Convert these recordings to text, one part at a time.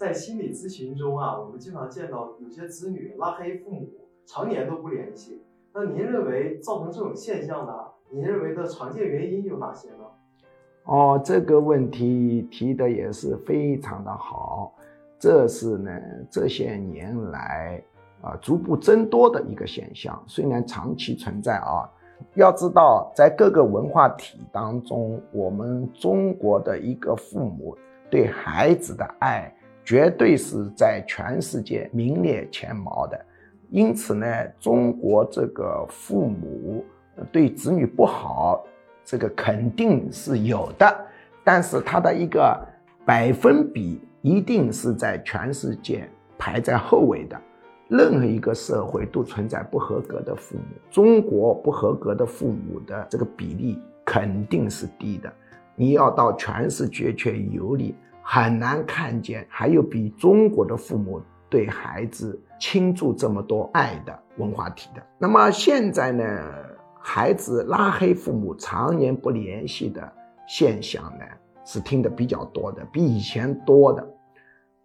在心理咨询中啊，我们经常见到有些子女拉黑父母，常年都不联系。那您认为造成这种现象呢，您认为的常见原因有哪些呢？哦，这个问题提的也是非常的好，这是呢这些年来啊逐步增多的一个现象，虽然长期存在啊。要知道，在各个文化体当中，我们中国的一个父母对孩子的爱，绝对是在全世界名列前茅的。因此呢，中国这个父母对子女不好，这个肯定是有的，但是他的一个百分比一定是在全世界排在后位的。任何一个社会都存在不合格的父母，中国不合格的父母的这个比例肯定是低的。你要到全世界去游历，很难看见还有比中国的父母对孩子倾注这么多爱的文化体的。那么现在呢，孩子拉黑父母、常年不联系的现象呢，是听得比较多的，比以前多的。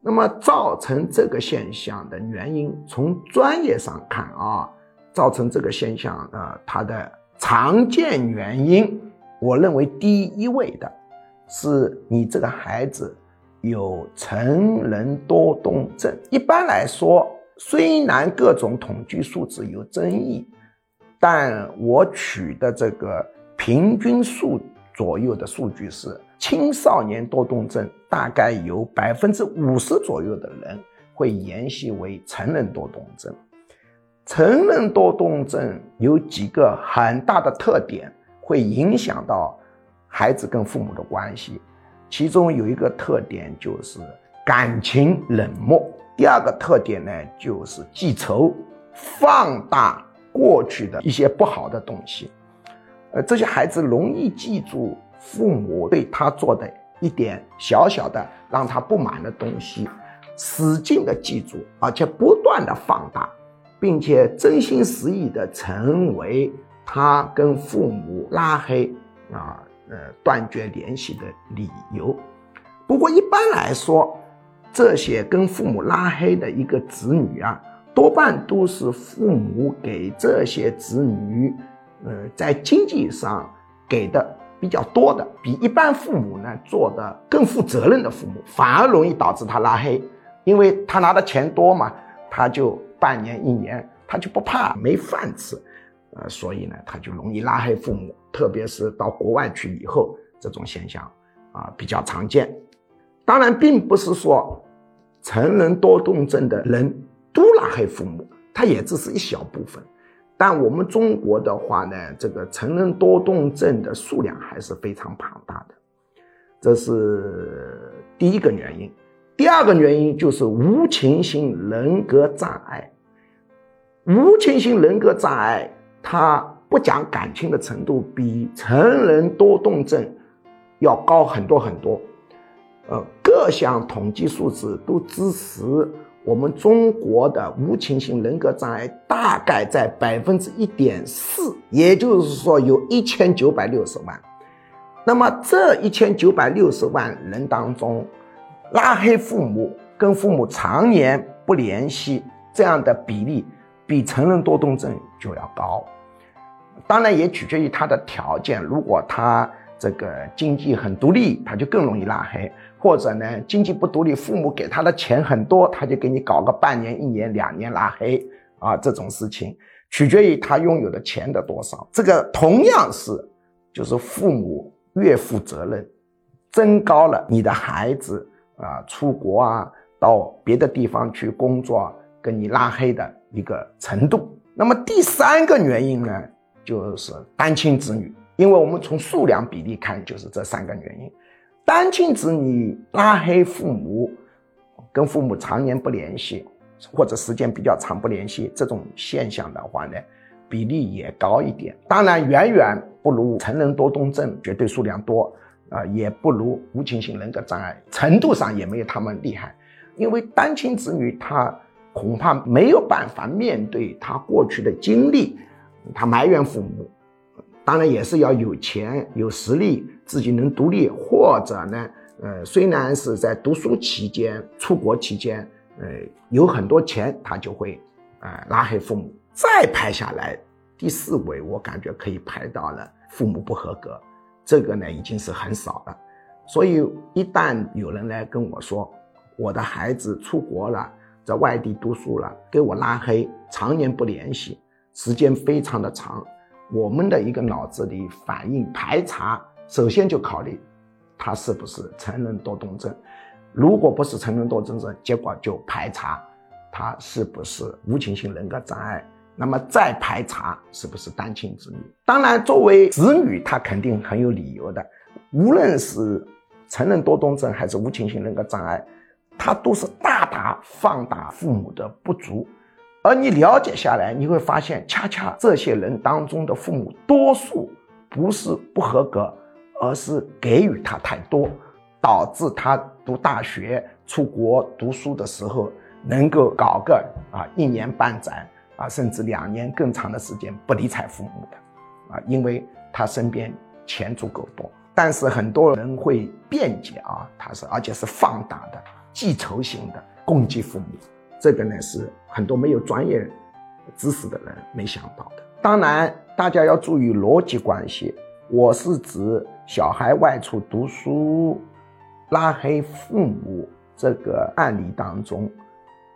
那么造成这个现象的原因，从专业上看啊，造成这个现象啊，它的常见原因，我认为第一位的，是你这个孩子有成人多动症。一般来说，虽然各种统计数字有争议，但我取的这个平均数左右的数据是。青少年多动症大概有百分之五十左右的人会延续为成人多动症。成人多动症有几个很大的特点，会影响到孩子跟父母的关系。其中有一个特点就是感情冷漠，第二个特点呢就是记仇，放大过去的一些不好的东西。呃，这些孩子容易记住。父母对他做的一点小小的让他不满的东西，使劲的记住，而且不断的放大，并且真心实意的成为他跟父母拉黑啊呃断绝联系的理由。不过一般来说，这些跟父母拉黑的一个子女啊，多半都是父母给这些子女，呃，在经济上给的。比较多的，比一般父母呢做的更负责任的父母，反而容易导致他拉黑，因为他拿的钱多嘛，他就半年一年他就不怕没饭吃，呃，所以呢他就容易拉黑父母，特别是到国外去以后，这种现象啊比较常见。当然，并不是说成人多动症的人都拉黑父母，他也只是一小部分。但我们中国的话呢，这个成人多动症的数量还是非常庞大的，这是第一个原因。第二个原因就是无情性人格障碍。无情性人格障碍，他不讲感情的程度比成人多动症要高很多很多。呃，各项统计数字都支持。我们中国的无情性人格障碍大概在百分之一点四，也就是说有一千九百六十万。那么这一千九百六十万人当中，拉黑父母、跟父母常年不联系这样的比例，比成人多动症就要高。当然也取决于他的条件，如果他这个经济很独立，他就更容易拉黑。或者呢，经济不独立，父母给他的钱很多，他就给你搞个半年、一年、两年拉黑啊，这种事情取决于他拥有的钱的多少。这个同样是，就是父母越负责任，增高了你的孩子啊出国啊，到别的地方去工作，跟你拉黑的一个程度。那么第三个原因呢，就是单亲子女，因为我们从数量比例看，就是这三个原因。单亲子女拉黑父母，跟父母常年不联系，或者时间比较长不联系，这种现象的话呢，比例也高一点。当然，远远不如成人多动症绝对数量多，啊，也不如无情性人格障碍，程度上也没有他们厉害。因为单亲子女他恐怕没有办法面对他过去的经历，他埋怨父母。当然也是要有钱有实力，自己能独立，或者呢，呃，虽然是在读书期间、出国期间，呃，有很多钱，他就会，呃，拉黑父母。再排下来，第四位，我感觉可以排到了父母不合格，这个呢已经是很少了。所以一旦有人来跟我说，我的孩子出国了，在外地读书了，给我拉黑，常年不联系，时间非常的长，我们的一个脑子里反应排查，首先就考虑。他是不是成人多动症？如果不是成人多动症，结果就排查他是不是无情性人格障碍。那么再排查是不是单亲子女？当然，作为子女，他肯定很有理由的。无论是成人多动症还是无情性人格障碍，他都是大大放大父母的不足。而你了解下来，你会发现，恰恰这些人当中的父母，多数不是不合格。而是给予他太多，导致他读大学、出国读书的时候，能够搞个啊一年半载啊，甚至两年更长的时间不理睬父母的，啊，因为他身边钱足够多。但是很多人会辩解啊，他是而且是放大的、记仇型的攻击父母，这个呢是很多没有专业知识的人没想到的。当然，大家要注意逻辑关系。我是指小孩外出读书，拉黑父母这个案例当中，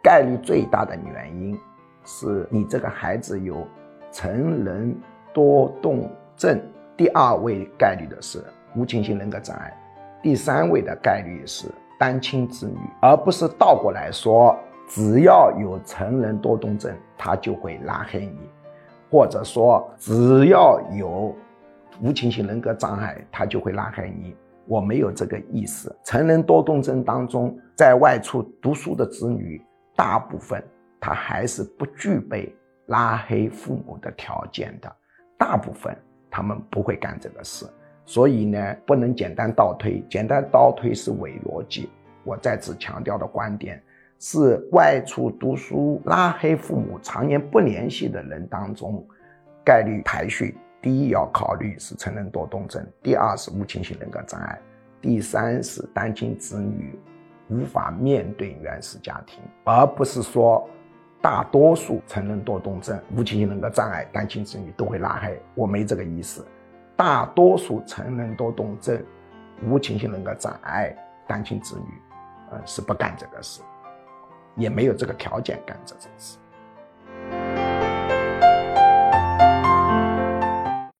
概率最大的原因是你这个孩子有成人多动症，第二位概率的是无情性人格障碍，第三位的概率是单亲子女，而不是倒过来说，只要有成人多动症，他就会拉黑你，或者说只要有。无情性人格障碍，他就会拉黑你。我没有这个意思。成人多动症当中，在外出读书的子女，大部分他还是不具备拉黑父母的条件的。大部分他们不会干这个事，所以呢，不能简单倒推。简单倒推是伪逻辑。我再次强调的观点是，外出读书拉黑父母、常年不联系的人当中，概率排序。第一要考虑是成人多动症，第二是无情性人格障碍，第三是单亲子女无法面对原始家庭，而不是说大多数成人多动症、无情性人格障碍、单亲子女都会拉黑。我没这个意思，大多数成人多动症、无情性人格障碍、单亲子女，呃，是不干这个事，也没有这个条件干这种事。